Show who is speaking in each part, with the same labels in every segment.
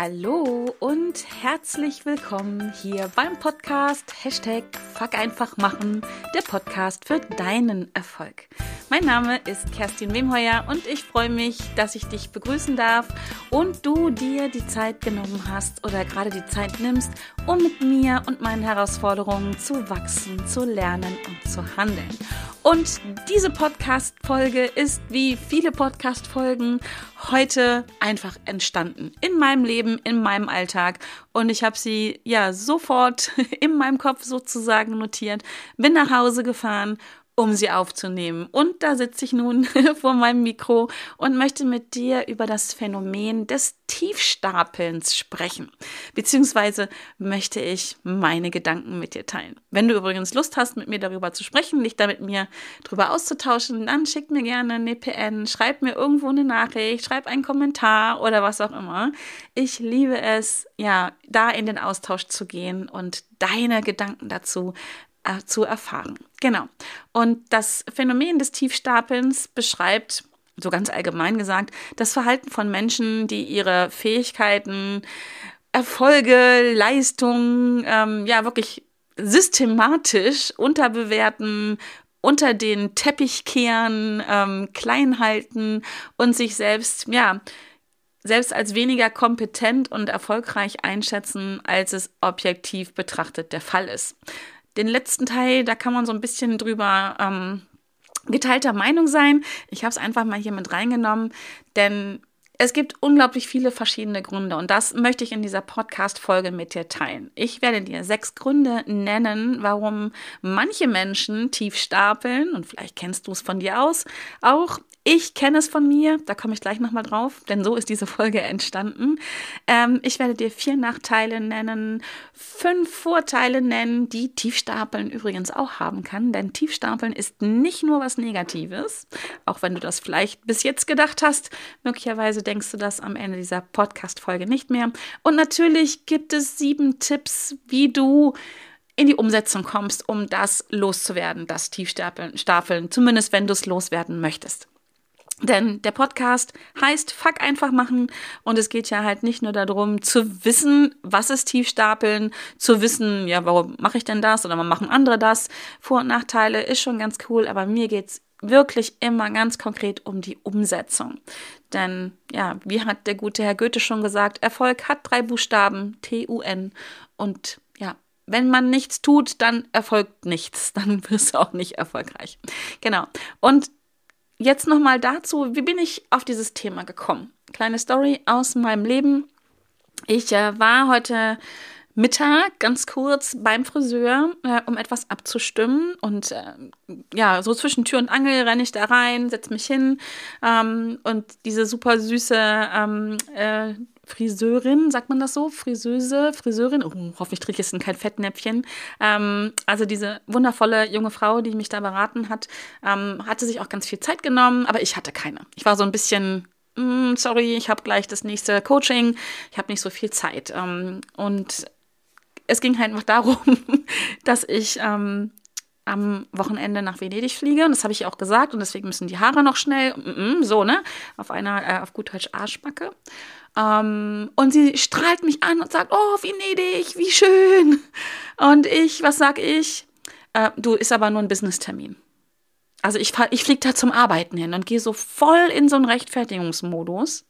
Speaker 1: Hallo und herzlich willkommen hier beim Podcast Hashtag Fuck einfach machen, der Podcast für deinen Erfolg. Mein Name ist Kerstin Wemheuer und ich freue mich, dass ich dich begrüßen darf und du dir die Zeit genommen hast oder gerade die Zeit nimmst, um mit mir und meinen Herausforderungen zu wachsen, zu lernen und zu handeln. Und diese Podcast-Folge ist wie viele Podcast-Folgen heute einfach entstanden. In meinem Leben, in meinem Alltag. Und ich habe sie ja sofort in meinem Kopf sozusagen notiert, bin nach Hause gefahren um sie aufzunehmen. Und da sitze ich nun vor meinem Mikro und möchte mit dir über das Phänomen des Tiefstapelns sprechen. Beziehungsweise möchte ich meine Gedanken mit dir teilen. Wenn du übrigens Lust hast, mit mir darüber zu sprechen, dich da mit mir drüber auszutauschen, dann schick mir gerne eine PN, schreib mir irgendwo eine Nachricht, schreib einen Kommentar oder was auch immer. Ich liebe es, ja, da in den Austausch zu gehen und deine Gedanken dazu zu erfahren. Genau. Und das Phänomen des Tiefstapelns beschreibt, so ganz allgemein gesagt, das Verhalten von Menschen, die ihre Fähigkeiten, Erfolge, Leistungen, ähm, ja, wirklich systematisch unterbewerten, unter den Teppich kehren, ähm, klein halten und sich selbst, ja, selbst als weniger kompetent und erfolgreich einschätzen, als es objektiv betrachtet der Fall ist. Den letzten Teil, da kann man so ein bisschen drüber ähm, geteilter Meinung sein. Ich habe es einfach mal hier mit reingenommen, denn es gibt unglaublich viele verschiedene Gründe und das möchte ich in dieser Podcast-Folge mit dir teilen. Ich werde dir sechs Gründe nennen, warum manche Menschen tief stapeln und vielleicht kennst du es von dir aus auch. Ich kenne es von mir, da komme ich gleich nochmal drauf, denn so ist diese Folge entstanden. Ähm, ich werde dir vier Nachteile nennen, fünf Vorteile nennen, die Tiefstapeln übrigens auch haben kann, denn Tiefstapeln ist nicht nur was Negatives, auch wenn du das vielleicht bis jetzt gedacht hast. Möglicherweise denkst du das am Ende dieser Podcast-Folge nicht mehr. Und natürlich gibt es sieben Tipps, wie du in die Umsetzung kommst, um das loszuwerden, das Tiefstapeln, zumindest wenn du es loswerden möchtest. Denn der Podcast heißt Fuck einfach machen und es geht ja halt nicht nur darum zu wissen, was ist Tiefstapeln, zu wissen, ja, warum mache ich denn das oder warum machen andere das. Vor- und Nachteile ist schon ganz cool, aber mir geht's wirklich immer ganz konkret um die Umsetzung. Denn ja, wie hat der gute Herr Goethe schon gesagt, Erfolg hat drei Buchstaben, T-U-N und ja, wenn man nichts tut, dann erfolgt nichts. Dann wirst du auch nicht erfolgreich. Genau. Und jetzt nochmal dazu, wie bin ich auf dieses Thema gekommen? Kleine Story aus meinem Leben. Ich äh, war heute Mittag ganz kurz beim Friseur, äh, um etwas abzustimmen. Und äh, ja, so zwischen Tür und Angel renne ich da rein, setze mich hin ähm, und diese super süße ähm, äh, Friseurin, sagt man das so? Friseuse, Friseurin, oh, hoffentlich trägt jetzt kein Fettnäpfchen. Ähm, also diese wundervolle junge Frau, die mich da beraten hat, ähm, hatte sich auch ganz viel Zeit genommen, aber ich hatte keine. Ich war so ein bisschen, mm, sorry, ich habe gleich das nächste Coaching, ich habe nicht so viel Zeit. Ähm, und es ging halt einfach darum, dass ich ähm, am Wochenende nach Venedig fliege. Und das habe ich auch gesagt. Und deswegen müssen die Haare noch schnell, mm, mm, so, ne? Auf einer, äh, auf gut Deutsch Arschbacke. Ähm, und sie strahlt mich an und sagt, oh, Venedig, wie schön. Und ich, was sag ich? Äh, du, ist aber nur ein Business-Termin. Also ich, ich fliege da zum Arbeiten hin und gehe so voll in so einen Rechtfertigungsmodus.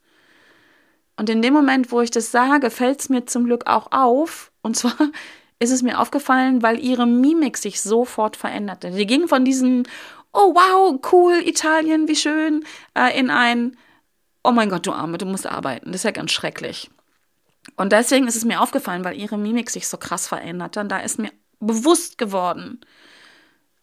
Speaker 1: Und in dem Moment, wo ich das sage, fällt es mir zum Glück auch auf. Und zwar ist es mir aufgefallen, weil ihre Mimik sich sofort veränderte. Die ging von diesem, oh wow, cool, Italien, wie schön, äh, in ein, oh mein Gott, du Arme, du musst arbeiten. Das ist ja ganz schrecklich. Und deswegen ist es mir aufgefallen, weil ihre Mimik sich so krass veränderte. Und da ist mir bewusst geworden,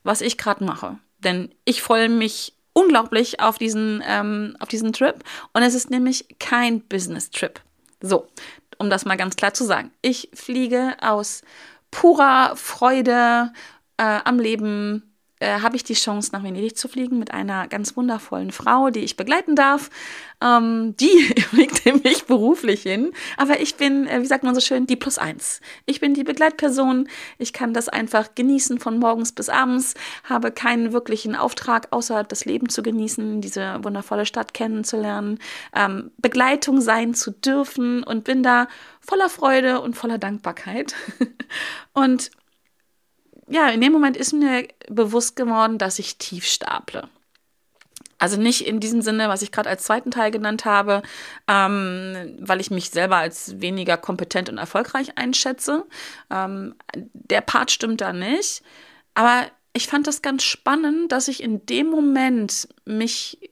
Speaker 1: was ich gerade mache. Denn ich freue mich unglaublich auf diesen, ähm, auf diesen Trip. Und es ist nämlich kein Business-Trip. So, um das mal ganz klar zu sagen. Ich fliege aus purer Freude äh, am Leben äh, habe ich die Chance, nach Venedig zu fliegen mit einer ganz wundervollen Frau, die ich begleiten darf. Ähm, die blickt mich beruflich hin. Aber ich bin, äh, wie sagt man so schön, die Plus eins. Ich bin die Begleitperson. Ich kann das einfach genießen von morgens bis abends, habe keinen wirklichen Auftrag, außer das Leben zu genießen, diese wundervolle Stadt kennenzulernen, ähm, Begleitung sein zu dürfen und bin da voller Freude und voller Dankbarkeit. und ja, in dem Moment ist mir bewusst geworden, dass ich tief staple. Also nicht in diesem Sinne, was ich gerade als zweiten Teil genannt habe, ähm, weil ich mich selber als weniger kompetent und erfolgreich einschätze. Ähm, der Part stimmt da nicht. Aber ich fand das ganz spannend, dass ich in dem Moment mich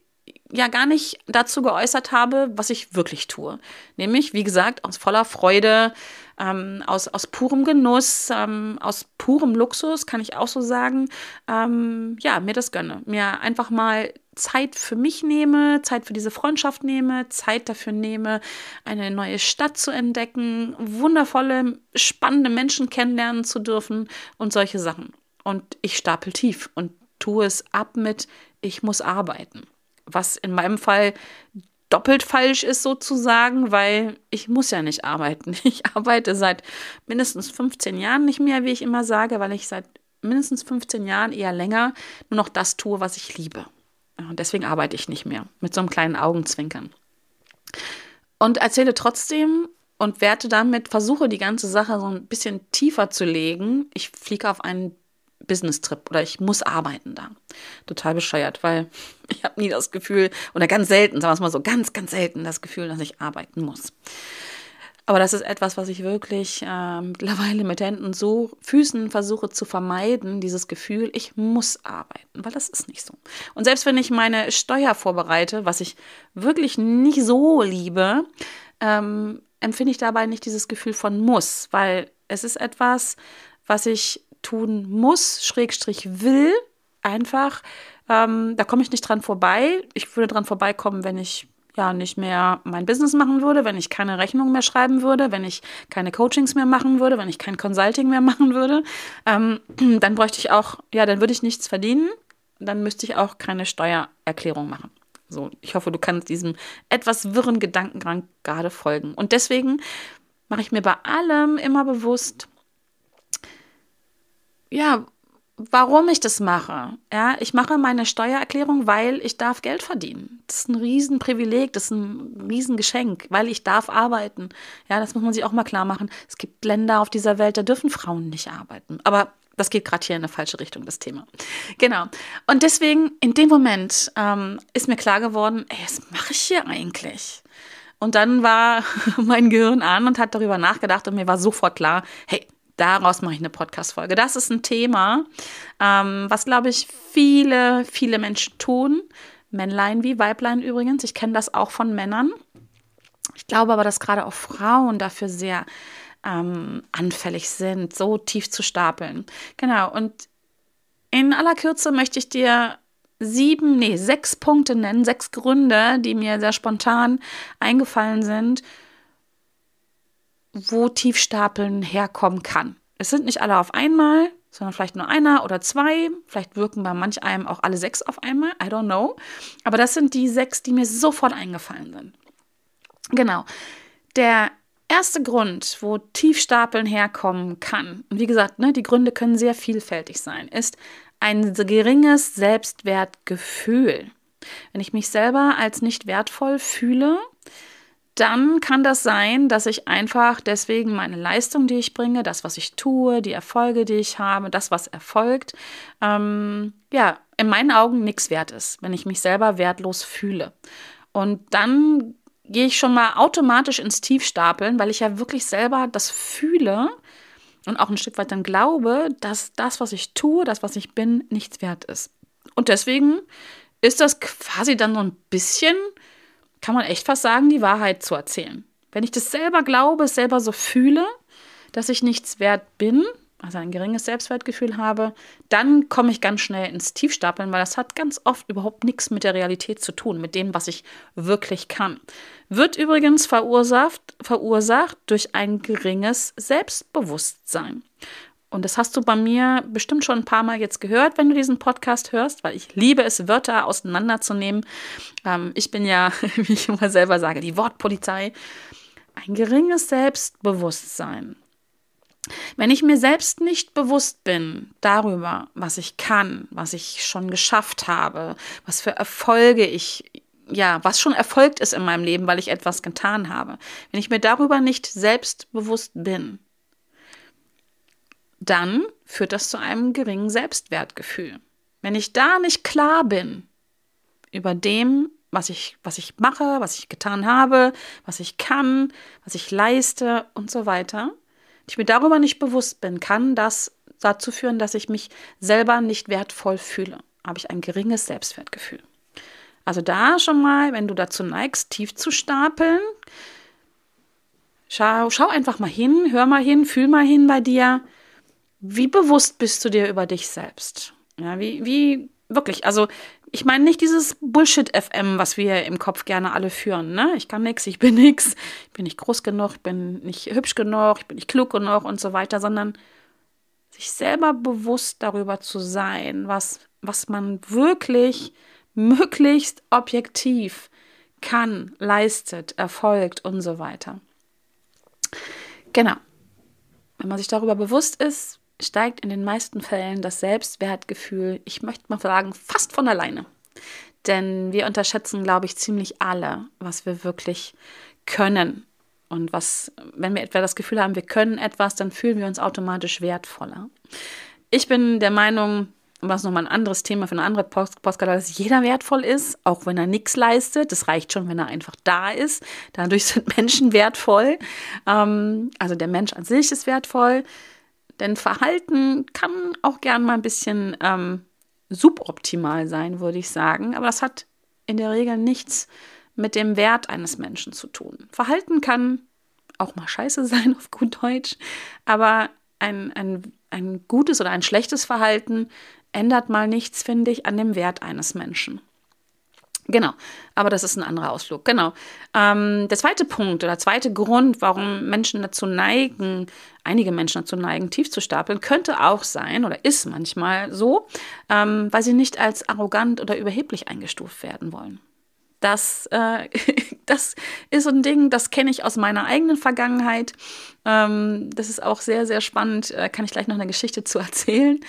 Speaker 1: ja gar nicht dazu geäußert habe, was ich wirklich tue. Nämlich, wie gesagt, aus voller Freude, ähm, aus, aus purem Genuss, ähm, aus purem Luxus, kann ich auch so sagen, ähm, ja, mir das gönne. Mir einfach mal Zeit für mich nehme, Zeit für diese Freundschaft nehme, Zeit dafür nehme, eine neue Stadt zu entdecken, wundervolle, spannende Menschen kennenlernen zu dürfen und solche Sachen. Und ich stapel tief und tue es ab mit, ich muss arbeiten. Was in meinem Fall doppelt falsch ist sozusagen, weil ich muss ja nicht arbeiten. Ich arbeite seit mindestens 15 Jahren nicht mehr, wie ich immer sage, weil ich seit mindestens 15 Jahren eher länger nur noch das tue, was ich liebe. Und deswegen arbeite ich nicht mehr mit so einem kleinen Augenzwinkern. Und erzähle trotzdem und werte damit, versuche die ganze Sache so ein bisschen tiefer zu legen. Ich fliege auf einen Business-Trip oder ich muss arbeiten da. Total bescheuert, weil ich habe nie das Gefühl, oder ganz selten, sagen wir es mal so, ganz, ganz selten das Gefühl, dass ich arbeiten muss. Aber das ist etwas, was ich wirklich äh, mittlerweile mit Händen so Füßen versuche zu vermeiden, dieses Gefühl, ich muss arbeiten, weil das ist nicht so. Und selbst wenn ich meine Steuer vorbereite, was ich wirklich nicht so liebe, ähm, empfinde ich dabei nicht dieses Gefühl von muss, weil es ist etwas, was ich tun muss, Schrägstrich will, einfach. Ähm, da komme ich nicht dran vorbei. Ich würde dran vorbeikommen, wenn ich ja nicht mehr mein Business machen würde, wenn ich keine Rechnung mehr schreiben würde, wenn ich keine Coachings mehr machen würde, wenn ich kein Consulting mehr machen würde, ähm, dann bräuchte ich auch, ja, dann würde ich nichts verdienen, dann müsste ich auch keine Steuererklärung machen. So, ich hoffe, du kannst diesem etwas wirren Gedankengang gerade folgen. Und deswegen mache ich mir bei allem immer bewusst, ja, warum ich das mache. Ja, ich mache meine Steuererklärung, weil ich darf Geld verdienen. Das ist ein Riesenprivileg, das ist ein Riesengeschenk, weil ich darf arbeiten. Ja, das muss man sich auch mal klar machen. Es gibt Länder auf dieser Welt, da dürfen Frauen nicht arbeiten. Aber das geht gerade hier in eine falsche Richtung, das Thema. Genau. Und deswegen, in dem Moment ähm, ist mir klar geworden, ey, was mache ich hier eigentlich? Und dann war mein Gehirn an und hat darüber nachgedacht und mir war sofort klar, hey, daraus mache ich eine Podcast-Folge. Das ist ein Thema, ähm, was, glaube ich, viele, viele Menschen tun. Männlein wie Weiblein übrigens. Ich kenne das auch von Männern. Ich glaube aber, dass gerade auch Frauen dafür sehr ähm, anfällig sind, so tief zu stapeln. Genau, und in aller Kürze möchte ich dir sieben, nee, sechs Punkte nennen, sechs Gründe, die mir sehr spontan eingefallen sind, wo Tiefstapeln herkommen kann. Es sind nicht alle auf einmal, sondern vielleicht nur einer oder zwei. Vielleicht wirken bei manch einem auch alle sechs auf einmal. I don't know. Aber das sind die sechs, die mir sofort eingefallen sind. Genau. Der erste Grund, wo Tiefstapeln herkommen kann, und wie gesagt, ne, die Gründe können sehr vielfältig sein, ist ein geringes Selbstwertgefühl. Wenn ich mich selber als nicht wertvoll fühle, dann kann das sein, dass ich einfach deswegen meine Leistung, die ich bringe, das, was ich tue, die Erfolge, die ich habe, das, was erfolgt, ähm, ja, in meinen Augen nichts wert ist, wenn ich mich selber wertlos fühle. Und dann gehe ich schon mal automatisch ins Tiefstapeln, weil ich ja wirklich selber das fühle und auch ein Stück weit dann glaube, dass das, was ich tue, das, was ich bin, nichts wert ist. Und deswegen ist das quasi dann so ein bisschen kann man echt fast sagen, die Wahrheit zu erzählen. Wenn ich das selber glaube, selber so fühle, dass ich nichts wert bin, also ein geringes Selbstwertgefühl habe, dann komme ich ganz schnell ins Tiefstapeln, weil das hat ganz oft überhaupt nichts mit der Realität zu tun, mit dem, was ich wirklich kann. Wird übrigens verursacht, verursacht durch ein geringes Selbstbewusstsein. Und das hast du bei mir bestimmt schon ein paar Mal jetzt gehört, wenn du diesen Podcast hörst, weil ich liebe es, Wörter auseinanderzunehmen. Ähm, ich bin ja, wie ich immer selber sage, die Wortpolizei. Ein geringes Selbstbewusstsein. Wenn ich mir selbst nicht bewusst bin darüber, was ich kann, was ich schon geschafft habe, was für Erfolge ich, ja, was schon erfolgt ist in meinem Leben, weil ich etwas getan habe, wenn ich mir darüber nicht selbstbewusst bin, dann führt das zu einem geringen Selbstwertgefühl. Wenn ich da nicht klar bin über dem, was ich, was ich mache, was ich getan habe, was ich kann, was ich leiste und so weiter, ich mir darüber nicht bewusst bin, kann das dazu führen, dass ich mich selber nicht wertvoll fühle. Habe ich ein geringes Selbstwertgefühl. Also da schon mal, wenn du dazu neigst, tief zu stapeln, schau, schau einfach mal hin, hör mal hin, fühl mal hin bei dir. Wie bewusst bist du dir über dich selbst? Ja, wie, wie wirklich, also ich meine nicht dieses Bullshit-FM, was wir im Kopf gerne alle führen. Ne? Ich kann nichts, ich bin nichts, ich bin nicht groß genug, ich bin nicht hübsch genug, ich bin nicht klug genug und so weiter, sondern sich selber bewusst darüber zu sein, was, was man wirklich möglichst objektiv kann, leistet, erfolgt und so weiter. Genau. Wenn man sich darüber bewusst ist, steigt in den meisten Fällen das Selbstwertgefühl, ich möchte mal sagen, fast von alleine. Denn wir unterschätzen, glaube ich, ziemlich alle, was wir wirklich können. Und was, wenn wir etwa das Gefühl haben, wir können etwas, dann fühlen wir uns automatisch wertvoller. Ich bin der Meinung, was nochmal ein anderes Thema für eine andere Postkarte, dass jeder wertvoll ist, auch wenn er nichts leistet. Das reicht schon, wenn er einfach da ist. Dadurch sind Menschen wertvoll. Ähm, also der Mensch an sich ist wertvoll. Denn Verhalten kann auch gern mal ein bisschen ähm, suboptimal sein, würde ich sagen. Aber das hat in der Regel nichts mit dem Wert eines Menschen zu tun. Verhalten kann auch mal scheiße sein, auf gut Deutsch. Aber ein, ein, ein gutes oder ein schlechtes Verhalten ändert mal nichts, finde ich, an dem Wert eines Menschen. Genau, aber das ist ein anderer Ausflug. Genau. Ähm, der zweite Punkt oder zweite Grund, warum Menschen dazu neigen, einige Menschen dazu neigen, tief zu stapeln, könnte auch sein oder ist manchmal so, ähm, weil sie nicht als arrogant oder überheblich eingestuft werden wollen. Das, äh, das ist so ein Ding, das kenne ich aus meiner eigenen Vergangenheit. Ähm, das ist auch sehr, sehr spannend. Äh, kann ich gleich noch eine Geschichte zu erzählen.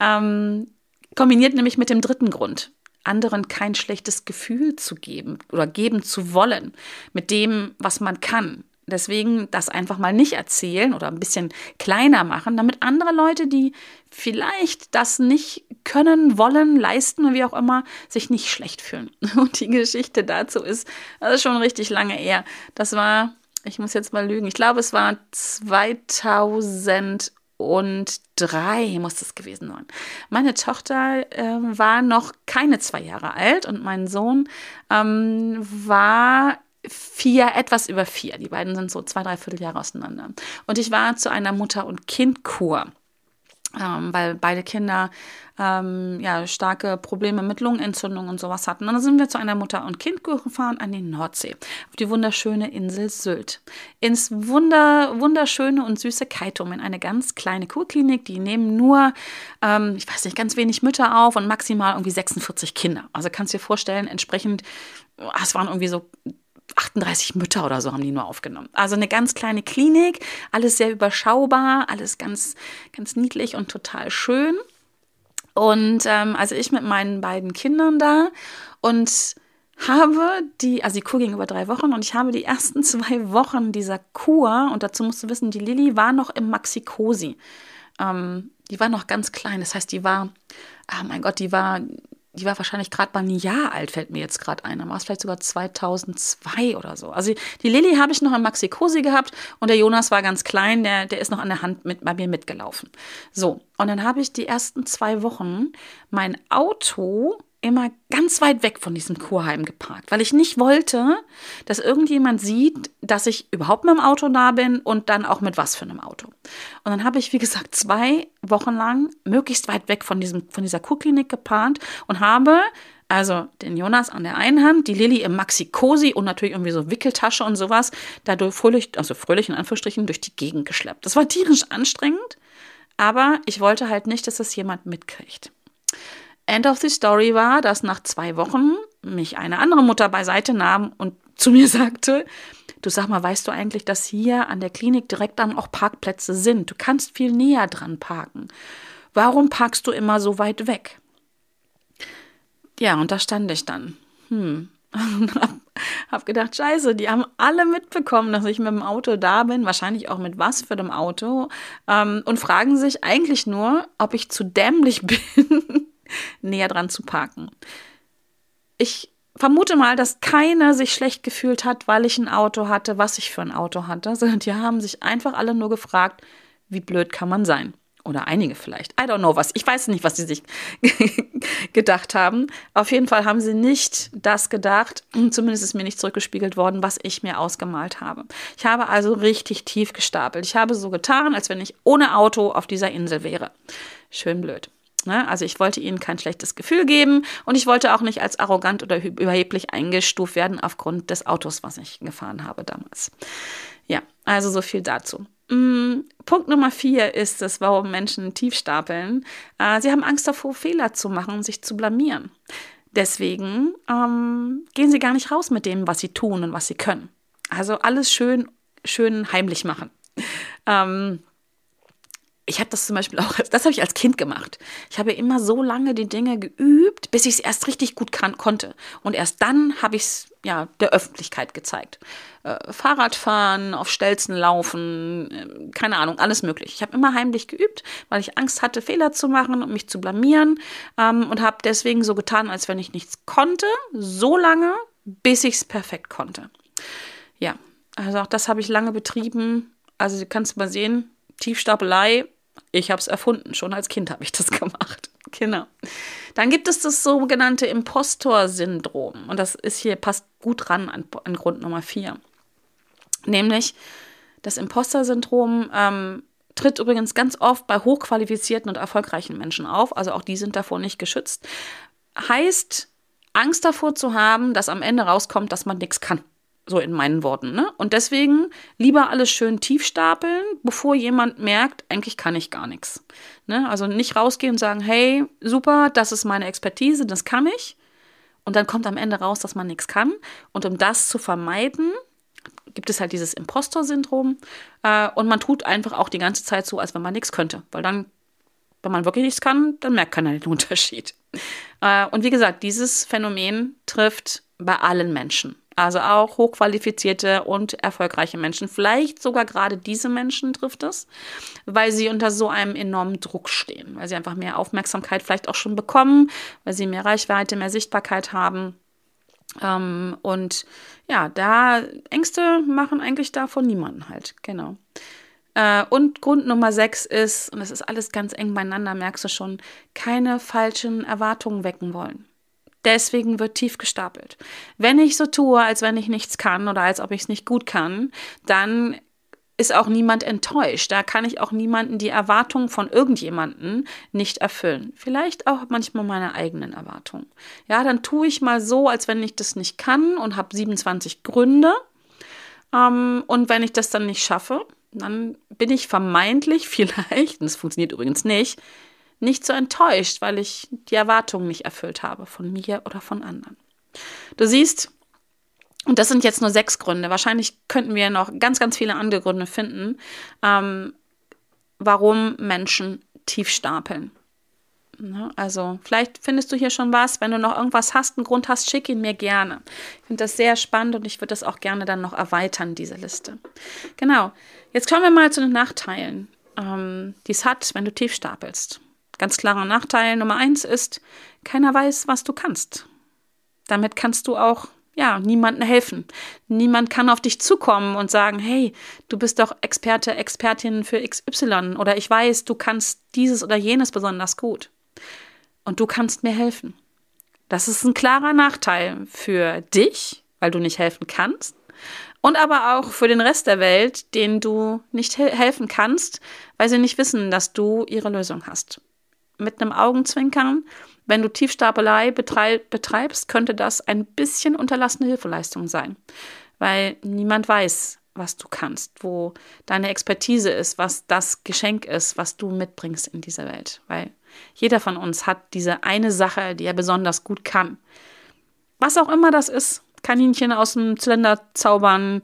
Speaker 1: Ähm, kombiniert nämlich mit dem dritten Grund anderen kein schlechtes Gefühl zu geben oder geben zu wollen mit dem, was man kann. Deswegen das einfach mal nicht erzählen oder ein bisschen kleiner machen, damit andere Leute, die vielleicht das nicht können, wollen, leisten oder wie auch immer, sich nicht schlecht fühlen. Und die Geschichte dazu ist, das ist schon richtig lange her. Das war, ich muss jetzt mal lügen, ich glaube, es war 2000 und drei muss es gewesen sein. Meine Tochter äh, war noch keine zwei Jahre alt und mein Sohn ähm, war vier, etwas über vier. Die beiden sind so zwei, drei Vierteljahre auseinander. Und ich war zu einer Mutter- und Kindkur ähm, weil beide Kinder ähm, ja, starke Probleme mit Lungenentzündung und sowas hatten. Und dann sind wir zu einer Mutter und Kind gefahren an die Nordsee, auf die wunderschöne Insel Sylt. Ins wunder, wunderschöne und süße Kaitum, in eine ganz kleine Kurklinik. Die nehmen nur, ähm, ich weiß nicht, ganz wenig Mütter auf und maximal irgendwie 46 Kinder. Also kannst du dir vorstellen, entsprechend, ah, es waren irgendwie so 38 Mütter oder so haben die nur aufgenommen. Also eine ganz kleine Klinik, alles sehr überschaubar, alles ganz, ganz niedlich und total schön. Und ähm, also ich mit meinen beiden Kindern da und habe die, also die Kur ging über drei Wochen und ich habe die ersten zwei Wochen dieser Kur, und dazu musst du wissen, die Lilly war noch im Maxi-Cosi. Ähm, die war noch ganz klein, das heißt, die war, oh mein Gott, die war die war wahrscheinlich gerade mal ein Jahr alt, fällt mir jetzt gerade ein. Dann war es vielleicht sogar 2002 oder so. Also die Lilly habe ich noch im Maxi Cosi gehabt und der Jonas war ganz klein, der, der ist noch an der Hand mit, bei mir mitgelaufen. So, und dann habe ich die ersten zwei Wochen mein Auto immer ganz weit weg von diesem Kurheim geparkt, weil ich nicht wollte, dass irgendjemand sieht, dass ich überhaupt mit dem Auto da bin und dann auch mit was für einem Auto. Und dann habe ich, wie gesagt, zwei Wochen lang möglichst weit weg von, diesem, von dieser Kurklinik geparkt und habe also den Jonas an der einen Hand, die Lilly im Maxi Cosi und natürlich irgendwie so Wickeltasche und sowas, dadurch fröhlich, also fröhlich in Anführungsstrichen, durch die Gegend geschleppt. Das war tierisch anstrengend, Aber ich wollte halt nicht, dass das jemand mitkriegt. End of the Story war, dass nach zwei Wochen mich eine andere Mutter beiseite nahm und zu mir sagte, du sag mal, weißt du eigentlich, dass hier an der Klinik direkt dann auch Parkplätze sind? Du kannst viel näher dran parken. Warum parkst du immer so weit weg? Ja, und da stand ich dann. Hm. Hab gedacht, scheiße, die haben alle mitbekommen, dass ich mit dem Auto da bin, wahrscheinlich auch mit was für dem Auto, ähm, und fragen sich eigentlich nur, ob ich zu dämlich bin, näher dran zu parken. Ich vermute mal, dass keiner sich schlecht gefühlt hat, weil ich ein Auto hatte, was ich für ein Auto hatte, sondern die haben sich einfach alle nur gefragt, wie blöd kann man sein? Oder einige vielleicht. I don't know was. Ich weiß nicht, was sie sich gedacht haben. Auf jeden Fall haben sie nicht das gedacht. Zumindest ist mir nicht zurückgespiegelt worden, was ich mir ausgemalt habe. Ich habe also richtig tief gestapelt. Ich habe so getan, als wenn ich ohne Auto auf dieser Insel wäre. Schön blöd. Ne? Also ich wollte ihnen kein schlechtes Gefühl geben und ich wollte auch nicht als arrogant oder überheblich eingestuft werden aufgrund des Autos, was ich gefahren habe damals. Ja, also so viel dazu. Mm, Punkt Nummer vier ist es, warum Menschen tief stapeln. Äh, sie haben Angst davor, Fehler zu machen und sich zu blamieren. Deswegen ähm, gehen sie gar nicht raus mit dem, was sie tun und was sie können. Also alles schön, schön heimlich machen. Ähm, ich habe das zum Beispiel auch, das habe ich als Kind gemacht. Ich habe immer so lange die Dinge geübt, bis ich es erst richtig gut kann, konnte. Und erst dann habe ich es ja der Öffentlichkeit gezeigt. Äh, Fahrradfahren, auf Stelzen laufen, äh, keine Ahnung, alles möglich. Ich habe immer heimlich geübt, weil ich Angst hatte, Fehler zu machen und mich zu blamieren ähm, und habe deswegen so getan, als wenn ich nichts konnte, so lange, bis ich es perfekt konnte. Ja, also auch das habe ich lange betrieben. Also du kannst mal sehen, Tiefstapelei ich habe es erfunden. Schon als Kind habe ich das gemacht. Genau. Dann gibt es das sogenannte Impostor-Syndrom. Und das ist hier, passt gut ran an, an Grund Nummer vier. Nämlich, das Imposter-Syndrom ähm, tritt übrigens ganz oft bei hochqualifizierten und erfolgreichen Menschen auf. Also auch die sind davor nicht geschützt. Heißt, Angst davor zu haben, dass am Ende rauskommt, dass man nichts kann. So in meinen Worten. Ne? Und deswegen lieber alles schön tief stapeln, bevor jemand merkt, eigentlich kann ich gar nichts. Ne? Also nicht rausgehen und sagen, hey, super, das ist meine Expertise, das kann ich. Und dann kommt am Ende raus, dass man nichts kann. Und um das zu vermeiden, gibt es halt dieses Impostor-Syndrom. Äh, und man tut einfach auch die ganze Zeit so, als wenn man nichts könnte. Weil dann, wenn man wirklich nichts kann, dann merkt keiner den Unterschied. Äh, und wie gesagt, dieses Phänomen trifft bei allen Menschen. Also auch hochqualifizierte und erfolgreiche Menschen. Vielleicht sogar gerade diese Menschen trifft es, weil sie unter so einem enormen Druck stehen, weil sie einfach mehr Aufmerksamkeit vielleicht auch schon bekommen, weil sie mehr Reichweite, mehr Sichtbarkeit haben. Ähm, und ja, da Ängste machen eigentlich davon niemanden halt, genau. Äh, und Grund Nummer sechs ist, und das ist alles ganz eng beieinander, merkst du schon, keine falschen Erwartungen wecken wollen. Deswegen wird tief gestapelt. Wenn ich so tue, als wenn ich nichts kann oder als ob ich es nicht gut kann, dann ist auch niemand enttäuscht. Da kann ich auch niemanden die Erwartungen von irgendjemanden nicht erfüllen. Vielleicht auch manchmal meine eigenen Erwartungen. Ja, dann tue ich mal so, als wenn ich das nicht kann und habe 27 Gründe. Ähm, und wenn ich das dann nicht schaffe, dann bin ich vermeintlich vielleicht, und das funktioniert übrigens nicht, nicht so enttäuscht, weil ich die Erwartungen nicht erfüllt habe von mir oder von anderen. Du siehst, und das sind jetzt nur sechs Gründe. Wahrscheinlich könnten wir noch ganz, ganz viele andere Gründe finden, ähm, warum Menschen tief stapeln. Ne? Also vielleicht findest du hier schon was. Wenn du noch irgendwas hast, einen Grund hast, schick ihn mir gerne. Ich finde das sehr spannend und ich würde das auch gerne dann noch erweitern, diese Liste. Genau. Jetzt kommen wir mal zu den Nachteilen, ähm, die es hat, wenn du tief stapelst. Ganz klarer Nachteil Nummer eins ist, keiner weiß, was du kannst. Damit kannst du auch ja, niemandem helfen. Niemand kann auf dich zukommen und sagen, hey, du bist doch Experte, Expertin für XY oder ich weiß, du kannst dieses oder jenes besonders gut. Und du kannst mir helfen. Das ist ein klarer Nachteil für dich, weil du nicht helfen kannst. Und aber auch für den Rest der Welt, denen du nicht helfen kannst, weil sie nicht wissen, dass du ihre Lösung hast mit einem Augenzwinkern, wenn du Tiefstapelei betreibst, könnte das ein bisschen unterlassene Hilfeleistung sein, weil niemand weiß, was du kannst, wo deine Expertise ist, was das Geschenk ist, was du mitbringst in dieser Welt. Weil jeder von uns hat diese eine Sache, die er besonders gut kann. Was auch immer das ist. Kaninchen aus dem Zylinder zaubern,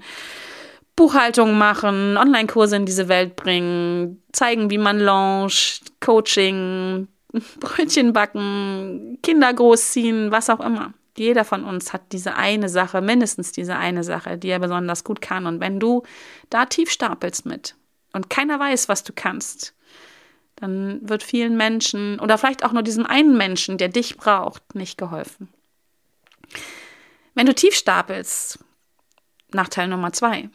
Speaker 1: Buchhaltung machen, Online-Kurse in diese Welt bringen, zeigen, wie man launcht, Coaching, Brötchen backen, Kinder großziehen, was auch immer. Jeder von uns hat diese eine Sache, mindestens diese eine Sache, die er besonders gut kann. Und wenn du da tief stapelst mit und keiner weiß, was du kannst, dann wird vielen Menschen oder vielleicht auch nur diesem einen Menschen, der dich braucht, nicht geholfen. Wenn du tief stapelst, Nachteil Nummer zwei,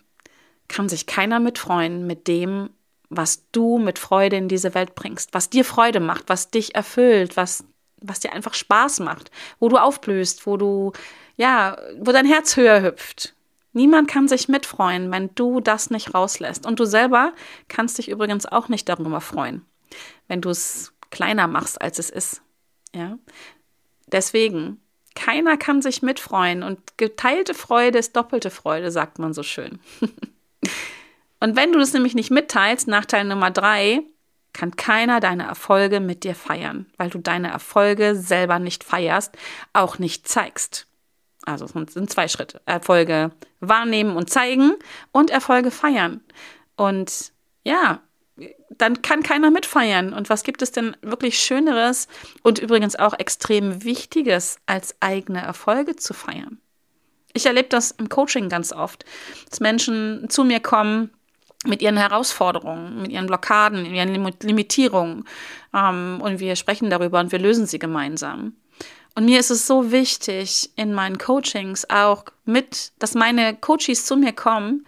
Speaker 1: kann sich keiner mitfreuen mit dem, was du mit Freude in diese Welt bringst, was dir Freude macht, was dich erfüllt, was, was dir einfach Spaß macht, wo du aufblühst, wo du, ja, wo dein Herz höher hüpft. Niemand kann sich mitfreuen, wenn du das nicht rauslässt. Und du selber kannst dich übrigens auch nicht darüber freuen, wenn du es kleiner machst, als es ist. Ja? Deswegen, keiner kann sich mitfreuen und geteilte Freude ist doppelte Freude, sagt man so schön. Und wenn du das nämlich nicht mitteilst, Nachteil Nummer drei, kann keiner deine Erfolge mit dir feiern, weil du deine Erfolge selber nicht feierst, auch nicht zeigst. Also es sind zwei Schritte. Erfolge wahrnehmen und zeigen und Erfolge feiern. Und ja, dann kann keiner mitfeiern. Und was gibt es denn wirklich Schöneres und übrigens auch extrem Wichtiges, als eigene Erfolge zu feiern? Ich erlebe das im Coaching ganz oft, dass Menschen zu mir kommen mit ihren Herausforderungen, mit ihren Blockaden, mit ihren Limitierungen. Ähm, und wir sprechen darüber und wir lösen sie gemeinsam. Und mir ist es so wichtig in meinen Coachings auch mit, dass meine Coaches zu mir kommen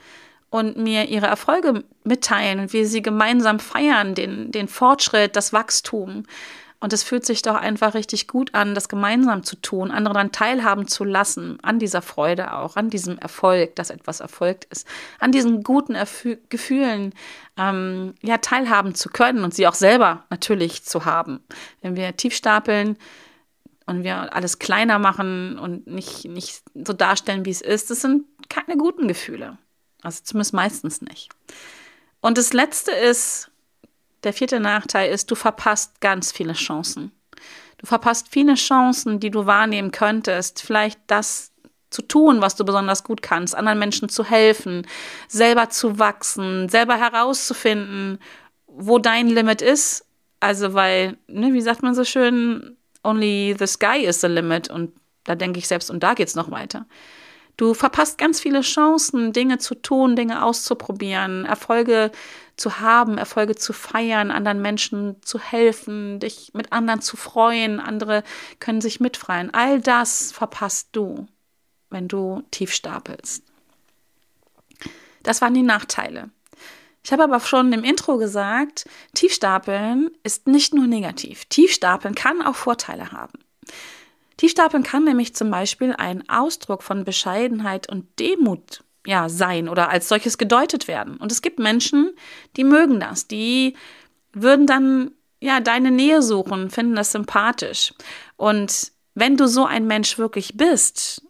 Speaker 1: und mir ihre Erfolge mitteilen und wir sie gemeinsam feiern, den, den Fortschritt, das Wachstum. Und es fühlt sich doch einfach richtig gut an, das gemeinsam zu tun, andere dann teilhaben zu lassen, an dieser Freude auch, an diesem Erfolg, dass etwas erfolgt ist, an diesen guten Erfü Gefühlen, ähm, ja, teilhaben zu können und sie auch selber natürlich zu haben. Wenn wir tief stapeln, und wir alles kleiner machen und nicht, nicht so darstellen, wie es ist, das sind keine guten Gefühle. Also zumindest meistens nicht. Und das Letzte ist, der vierte Nachteil ist, du verpasst ganz viele Chancen. Du verpasst viele Chancen, die du wahrnehmen könntest, vielleicht das zu tun, was du besonders gut kannst, anderen Menschen zu helfen, selber zu wachsen, selber herauszufinden, wo dein Limit ist. Also, weil, ne, wie sagt man so schön, only the sky is the limit. Und da denke ich selbst, und da geht es noch weiter. Du verpasst ganz viele Chancen, Dinge zu tun, Dinge auszuprobieren, Erfolge zu haben, Erfolge zu feiern, anderen Menschen zu helfen, dich mit anderen zu freuen, andere können sich mitfreien. All das verpasst du, wenn du tief stapelst. Das waren die Nachteile. Ich habe aber schon im Intro gesagt, Tiefstapeln ist nicht nur negativ. Tiefstapeln kann auch Vorteile haben. Tiefstapeln kann nämlich zum Beispiel ein Ausdruck von Bescheidenheit und Demut ja, sein oder als solches gedeutet werden. Und es gibt Menschen, die mögen das, die würden dann ja deine Nähe suchen, finden das sympathisch. Und wenn du so ein Mensch wirklich bist,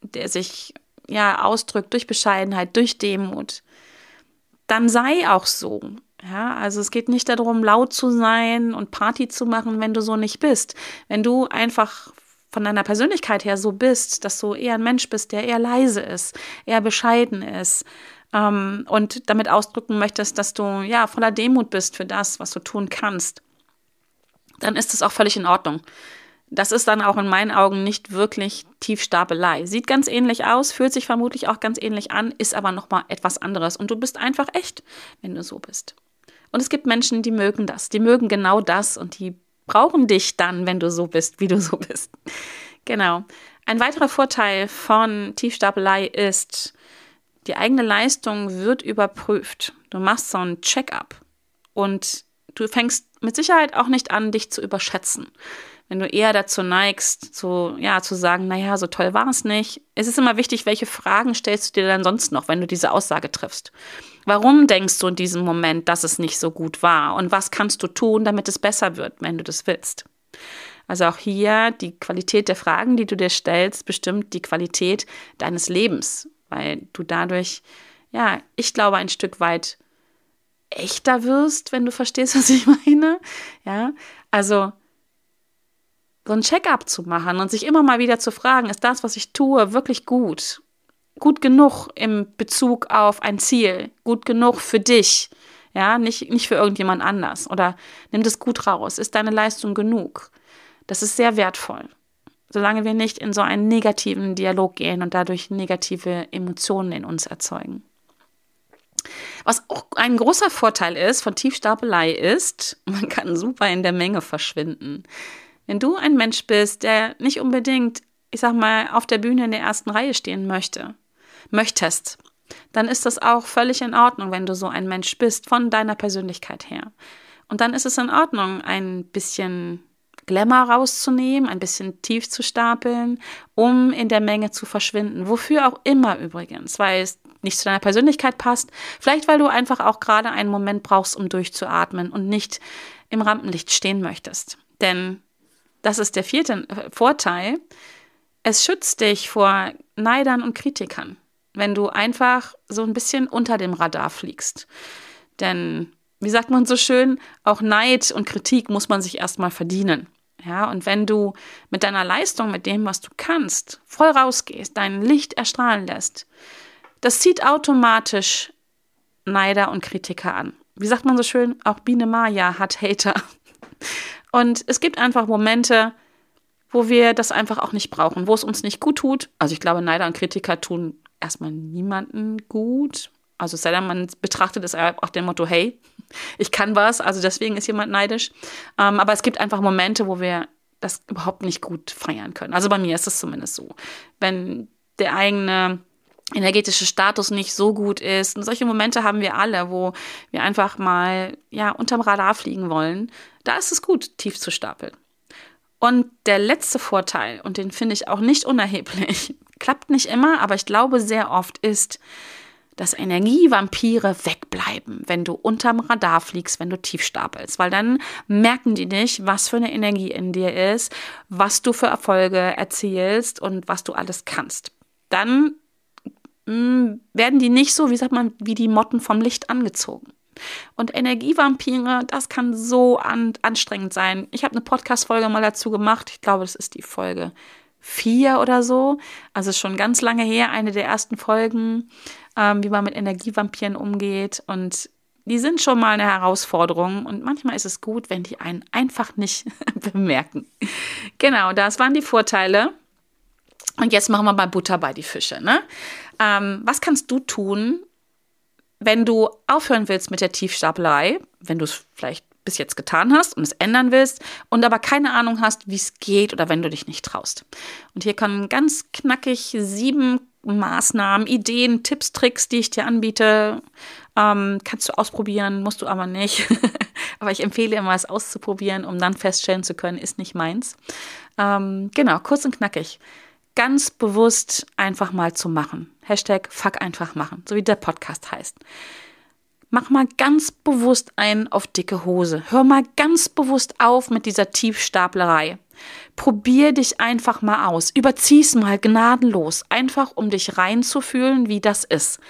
Speaker 1: der sich ja ausdrückt durch Bescheidenheit, durch Demut, dann sei auch so. Ja, also es geht nicht darum, laut zu sein und Party zu machen, wenn du so nicht bist. Wenn du einfach von deiner Persönlichkeit her so bist, dass du eher ein Mensch bist, der eher leise ist, eher bescheiden ist ähm, und damit ausdrücken möchtest, dass du ja voller Demut bist für das, was du tun kannst, dann ist das auch völlig in Ordnung. Das ist dann auch in meinen Augen nicht wirklich Tiefstapelei. Sieht ganz ähnlich aus, fühlt sich vermutlich auch ganz ähnlich an, ist aber nochmal etwas anderes. Und du bist einfach echt, wenn du so bist. Und es gibt Menschen, die mögen das. Die mögen genau das und die brauchen dich dann, wenn du so bist, wie du so bist. Genau. Ein weiterer Vorteil von Tiefstapelei ist, die eigene Leistung wird überprüft. Du machst so ein Check-up und du fängst mit Sicherheit auch nicht an, dich zu überschätzen. Wenn du eher dazu neigst, so, ja, zu sagen, naja, so toll war es nicht. Es ist immer wichtig, welche Fragen stellst du dir dann sonst noch, wenn du diese Aussage triffst. Warum denkst du in diesem Moment, dass es nicht so gut war? Und was kannst du tun, damit es besser wird, wenn du das willst? Also auch hier die Qualität der Fragen, die du dir stellst, bestimmt die Qualität deines Lebens, weil du dadurch ja, ich glaube, ein Stück weit echter wirst, wenn du verstehst, was ich meine. Ja, also so ein Check-up zu machen und sich immer mal wieder zu fragen, ist das, was ich tue, wirklich gut? Gut genug im Bezug auf ein Ziel, gut genug für dich, ja, nicht, nicht für irgendjemand anders. Oder nimm das gut raus, ist deine Leistung genug? Das ist sehr wertvoll. Solange wir nicht in so einen negativen Dialog gehen und dadurch negative Emotionen in uns erzeugen. Was auch ein großer Vorteil ist von Tiefstapelei ist, man kann super in der Menge verschwinden. Wenn du ein Mensch bist, der nicht unbedingt, ich sag mal, auf der Bühne in der ersten Reihe stehen möchte, möchtest, dann ist das auch völlig in Ordnung, wenn du so ein Mensch bist, von deiner Persönlichkeit her. Und dann ist es in Ordnung, ein bisschen Glamour rauszunehmen, ein bisschen tief zu stapeln, um in der Menge zu verschwinden. Wofür auch immer übrigens, weil es nicht zu deiner Persönlichkeit passt. Vielleicht, weil du einfach auch gerade einen Moment brauchst, um durchzuatmen und nicht im Rampenlicht stehen möchtest. Denn das ist der vierte Vorteil. Es schützt dich vor Neidern und Kritikern, wenn du einfach so ein bisschen unter dem Radar fliegst. Denn, wie sagt man so schön, auch Neid und Kritik muss man sich erstmal verdienen. Ja, und wenn du mit deiner Leistung, mit dem, was du kannst, voll rausgehst, dein Licht erstrahlen lässt, das zieht automatisch Neider und Kritiker an. Wie sagt man so schön, auch Biene Maya hat Hater. Und es gibt einfach Momente, wo wir das einfach auch nicht brauchen, wo es uns nicht gut tut. Also ich glaube, Neider und Kritiker tun erstmal niemanden gut. Also sei denn, man betrachtet es auch dem Motto, hey, ich kann was, also deswegen ist jemand neidisch. Ähm, aber es gibt einfach Momente, wo wir das überhaupt nicht gut feiern können. Also bei mir ist es zumindest so. Wenn der eigene energetische Status nicht so gut ist. Und solche Momente haben wir alle, wo wir einfach mal ja unterm Radar fliegen wollen. Da ist es gut, tief zu stapeln. Und der letzte Vorteil, und den finde ich auch nicht unerheblich, klappt nicht immer, aber ich glaube sehr oft ist, dass Energievampire wegbleiben, wenn du unterm Radar fliegst, wenn du tief stapelst, weil dann merken die nicht, was für eine Energie in dir ist, was du für Erfolge erzielst und was du alles kannst. Dann mh, werden die nicht so, wie sagt man, wie die Motten vom Licht angezogen. Und Energievampire, das kann so an, anstrengend sein. Ich habe eine Podcast-Folge mal dazu gemacht. Ich glaube, das ist die Folge 4 oder so. Also schon ganz lange her, eine der ersten Folgen, ähm, wie man mit Energievampiren umgeht. Und die sind schon mal eine Herausforderung. Und manchmal ist es gut, wenn die einen einfach nicht bemerken. Genau, das waren die Vorteile. Und jetzt machen wir mal Butter bei die Fische. Ne? Ähm, was kannst du tun, wenn du aufhören willst mit der Tiefstapelei, wenn du es vielleicht bis jetzt getan hast und es ändern willst und aber keine Ahnung hast, wie es geht oder wenn du dich nicht traust. Und hier kommen ganz knackig sieben Maßnahmen, Ideen, Tipps, Tricks, die ich dir anbiete. Ähm, kannst du ausprobieren, musst du aber nicht. aber ich empfehle immer, es auszuprobieren, um dann feststellen zu können, ist nicht meins. Ähm, genau, kurz und knackig ganz bewusst einfach mal zu machen. Hashtag Fuck einfach machen, so wie der Podcast heißt. Mach mal ganz bewusst einen auf dicke Hose. Hör mal ganz bewusst auf mit dieser Tiefstaplerei. Probier dich einfach mal aus. Überzieh's mal gnadenlos. Einfach um dich reinzufühlen, wie das ist.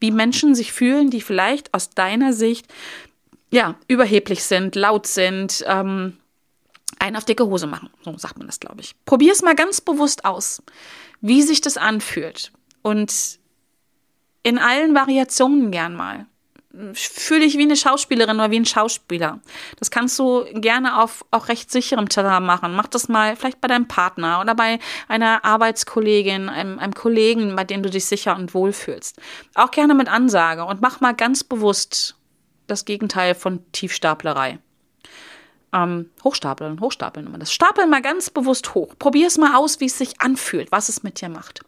Speaker 1: Wie Menschen sich fühlen, die vielleicht aus deiner Sicht ja, überheblich sind, laut sind, ähm, einen auf dicke Hose machen. So sagt man das, glaube ich. Probier es mal ganz bewusst aus, wie sich das anfühlt. Und in allen Variationen gern mal. Fühl dich wie eine Schauspielerin oder wie ein Schauspieler. Das kannst du gerne auf auch recht sicherem Terrain machen. Mach das mal vielleicht bei deinem Partner oder bei einer Arbeitskollegin, einem, einem Kollegen, bei dem du dich sicher und wohl fühlst. Auch gerne mit Ansage und mach mal ganz bewusst das Gegenteil von Tiefstaplerei ähm, hochstapeln, hochstapeln immer das. Stapeln mal ganz bewusst hoch. Probier es mal aus, wie es sich anfühlt, was es mit dir macht.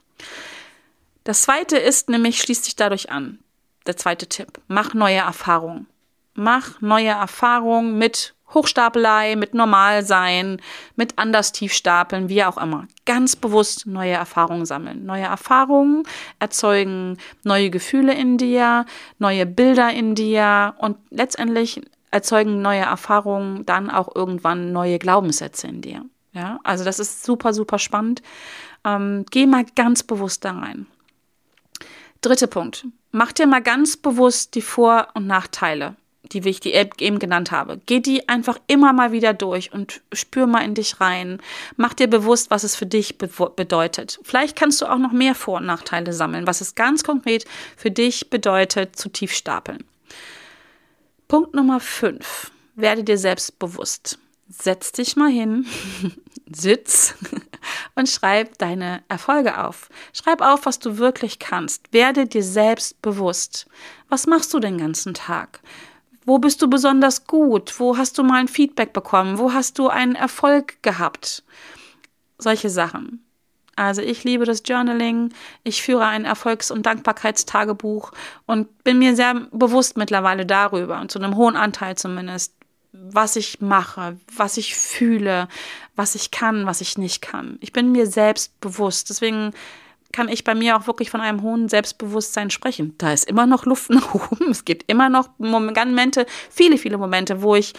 Speaker 1: Das zweite ist nämlich, schließt sich dadurch an. Der zweite Tipp. Mach neue Erfahrungen. Mach neue Erfahrungen mit Hochstapelei, mit Normalsein, mit anders tiefstapeln, wie auch immer. Ganz bewusst neue Erfahrungen sammeln. Neue Erfahrungen erzeugen neue Gefühle in dir, neue Bilder in dir und letztendlich erzeugen neue Erfahrungen dann auch irgendwann neue Glaubenssätze in dir. Ja, also das ist super, super spannend. Ähm, geh mal ganz bewusst da rein. Dritter Punkt. mach dir mal ganz bewusst die Vor- und Nachteile die ich die eben genannt habe. Geh die einfach immer mal wieder durch und spür mal in dich rein. Mach dir bewusst, was es für dich be bedeutet. Vielleicht kannst du auch noch mehr Vor- und Nachteile sammeln, was es ganz konkret für dich bedeutet, zu tief stapeln. Punkt Nummer 5. Werde dir selbst bewusst. Setz dich mal hin, sitz und schreib deine Erfolge auf. Schreib auf, was du wirklich kannst. Werde dir selbst bewusst. Was machst du den ganzen Tag? Wo bist du besonders gut? Wo hast du mal ein Feedback bekommen? Wo hast du einen Erfolg gehabt? Solche Sachen. Also ich liebe das Journaling. Ich führe ein Erfolgs- und Dankbarkeitstagebuch und bin mir sehr bewusst mittlerweile darüber und zu einem hohen Anteil zumindest, was ich mache, was ich fühle, was ich kann, was ich nicht kann. Ich bin mir selbst bewusst. Deswegen kann ich bei mir auch wirklich von einem hohen Selbstbewusstsein sprechen. Da ist immer noch Luft nach oben. Es gibt immer noch Momente, viele, viele Momente, wo ich,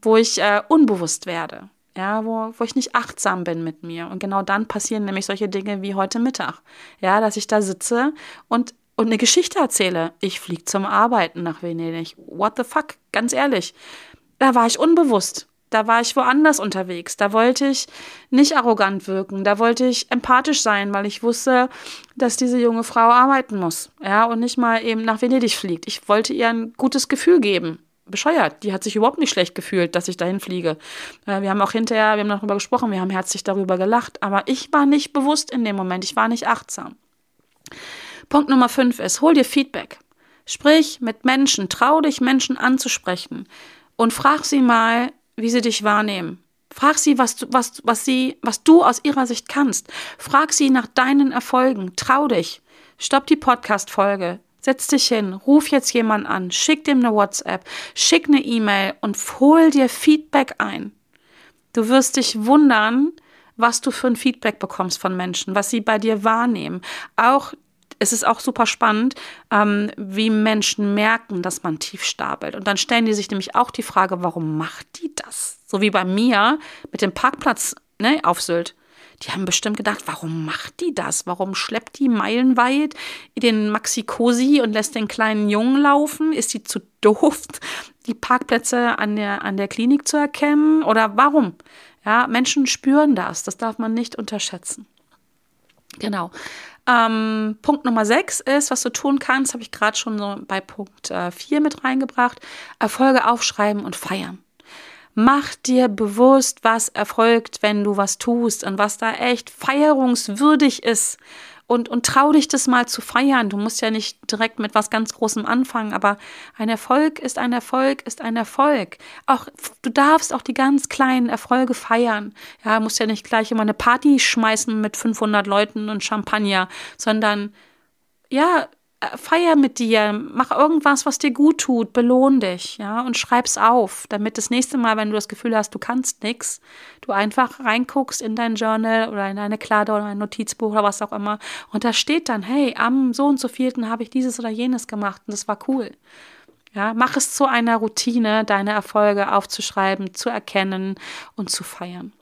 Speaker 1: wo ich äh, unbewusst werde. Ja, wo, wo ich nicht achtsam bin mit mir. Und genau dann passieren nämlich solche Dinge wie heute Mittag. Ja, dass ich da sitze und, und eine Geschichte erzähle. Ich fliege zum Arbeiten nach Venedig. What the fuck? Ganz ehrlich. Da war ich unbewusst. Da war ich woanders unterwegs. Da wollte ich nicht arrogant wirken. Da wollte ich empathisch sein, weil ich wusste, dass diese junge Frau arbeiten muss. Ja, und nicht mal eben nach Venedig fliegt. Ich wollte ihr ein gutes Gefühl geben. Bescheuert. Die hat sich überhaupt nicht schlecht gefühlt, dass ich dahin fliege. Äh, wir haben auch hinterher, wir haben darüber gesprochen, wir haben herzlich darüber gelacht. Aber ich war nicht bewusst in dem Moment. Ich war nicht achtsam. Punkt Nummer fünf ist, hol dir Feedback. Sprich mit Menschen, trau dich, Menschen anzusprechen und frag sie mal, wie sie dich wahrnehmen. Frag sie, was du, was, was sie, was du aus ihrer Sicht kannst. Frag sie nach deinen Erfolgen. Trau dich. Stopp die Podcast-Folge. Setz dich hin, ruf jetzt jemanden an, schick dem eine WhatsApp, schick eine E-Mail und hol dir Feedback ein. Du wirst dich wundern, was du für ein Feedback bekommst von Menschen, was sie bei dir wahrnehmen. Auch es ist auch super spannend, ähm, wie Menschen merken, dass man tief stapelt. Und dann stellen die sich nämlich auch die Frage, warum macht die das? So wie bei mir mit dem Parkplatz ne, auf Sylt. Die haben bestimmt gedacht, warum macht die das? Warum schleppt die meilenweit den Maxi Cosi und lässt den kleinen Jungen laufen? Ist die zu doof, die Parkplätze an der, an der Klinik zu erkennen? Oder warum? Ja, Menschen spüren das. Das darf man nicht unterschätzen. Genau. Ähm, Punkt Nummer 6 ist, was du tun kannst, habe ich gerade schon so bei Punkt 4 äh, mit reingebracht. Erfolge aufschreiben und feiern. Mach dir bewusst, was erfolgt, wenn du was tust und was da echt feierungswürdig ist und, und trau dich das mal zu feiern. Du musst ja nicht direkt mit was ganz Großem anfangen, aber ein Erfolg ist ein Erfolg, ist ein Erfolg. Auch du darfst auch die ganz kleinen Erfolge feiern. Ja, musst ja nicht gleich immer eine Party schmeißen mit 500 Leuten und Champagner, sondern ja, feier mit dir, mach irgendwas, was dir gut tut, belohn dich, ja, und schreib's auf, damit das nächste Mal, wenn du das Gefühl hast, du kannst nichts, du einfach reinguckst in dein Journal oder in deine Kladde oder ein Notizbuch oder was auch immer und da steht dann, hey, am so und so vierten habe ich dieses oder jenes gemacht und das war cool. Ja, mach es zu einer Routine, deine Erfolge aufzuschreiben, zu erkennen und zu feiern.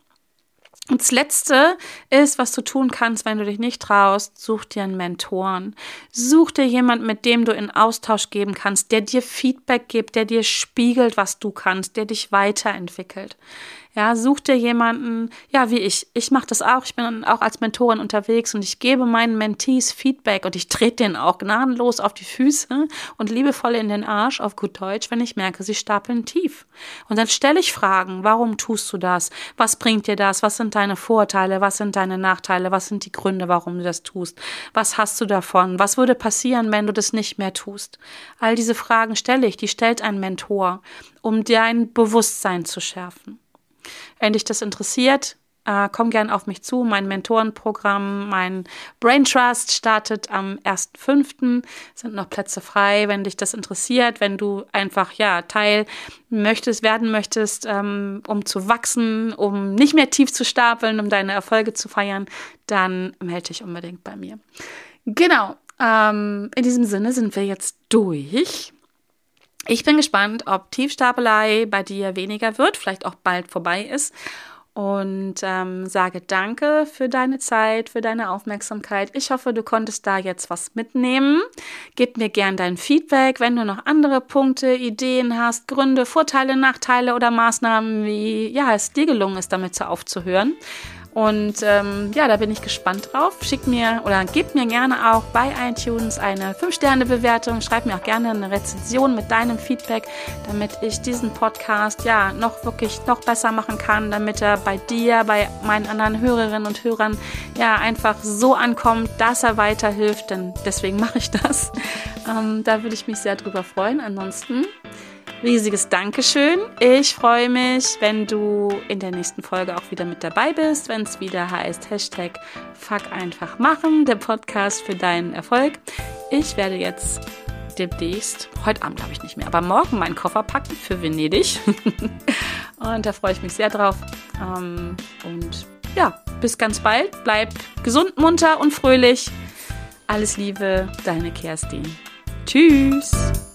Speaker 1: Und das Letzte ist, was du tun kannst, wenn du dich nicht traust, such dir einen Mentoren. Such dir jemanden, mit dem du in Austausch geben kannst, der dir Feedback gibt, der dir spiegelt, was du kannst, der dich weiterentwickelt. Ja, such dir jemanden, ja, wie ich. Ich mache das auch. Ich bin auch als Mentorin unterwegs und ich gebe meinen Mentees Feedback und ich trete denen auch gnadenlos auf die Füße und liebevoll in den Arsch, auf gut Deutsch, wenn ich merke, sie stapeln tief. Und dann stelle ich Fragen, warum tust du das? Was bringt dir das? Was sind deine Vorteile? Was sind deine Nachteile? Was sind die Gründe, warum du das tust? Was hast du davon? Was würde passieren, wenn du das nicht mehr tust? All diese Fragen stelle ich, die stellt ein Mentor, um dein Bewusstsein zu schärfen. Wenn dich das interessiert, äh, komm gern auf mich zu. Mein Mentorenprogramm, mein Brain Trust startet am 1.5. Sind noch Plätze frei, wenn dich das interessiert, wenn du einfach ja Teil möchtest, werden möchtest, ähm, um zu wachsen, um nicht mehr tief zu stapeln, um deine Erfolge zu feiern, dann melde dich unbedingt bei mir. Genau. Ähm, in diesem Sinne sind wir jetzt durch. Ich bin gespannt, ob Tiefstapelei bei dir weniger wird, vielleicht auch bald vorbei ist. und ähm, sage danke für deine Zeit, für deine Aufmerksamkeit. Ich hoffe, du konntest da jetzt was mitnehmen. Gib mir gern dein Feedback, wenn du noch andere Punkte, Ideen hast, Gründe, Vorteile, Nachteile oder Maßnahmen, wie ja, es dir gelungen ist, damit so aufzuhören. Und ähm, ja, da bin ich gespannt drauf. Schick mir oder gib mir gerne auch bei iTunes eine 5-Sterne-Bewertung. Schreib mir auch gerne eine Rezension mit deinem Feedback, damit ich diesen Podcast ja noch wirklich noch besser machen kann, damit er bei dir, bei meinen anderen Hörerinnen und Hörern ja einfach so ankommt, dass er weiterhilft. Denn deswegen mache ich das. Ähm, da würde ich mich sehr drüber freuen. Ansonsten riesiges Dankeschön. Ich freue mich, wenn du in der nächsten Folge auch wieder mit dabei bist, wenn es wieder heißt Hashtag Fuck einfach machen, der Podcast für deinen Erfolg. Ich werde jetzt demnächst, heute Abend glaube ich nicht mehr, aber morgen meinen Koffer packen für Venedig. und da freue ich mich sehr drauf. Ähm, und ja, bis ganz bald. Bleib gesund, munter und fröhlich. Alles Liebe, deine Kerstin. Tschüss.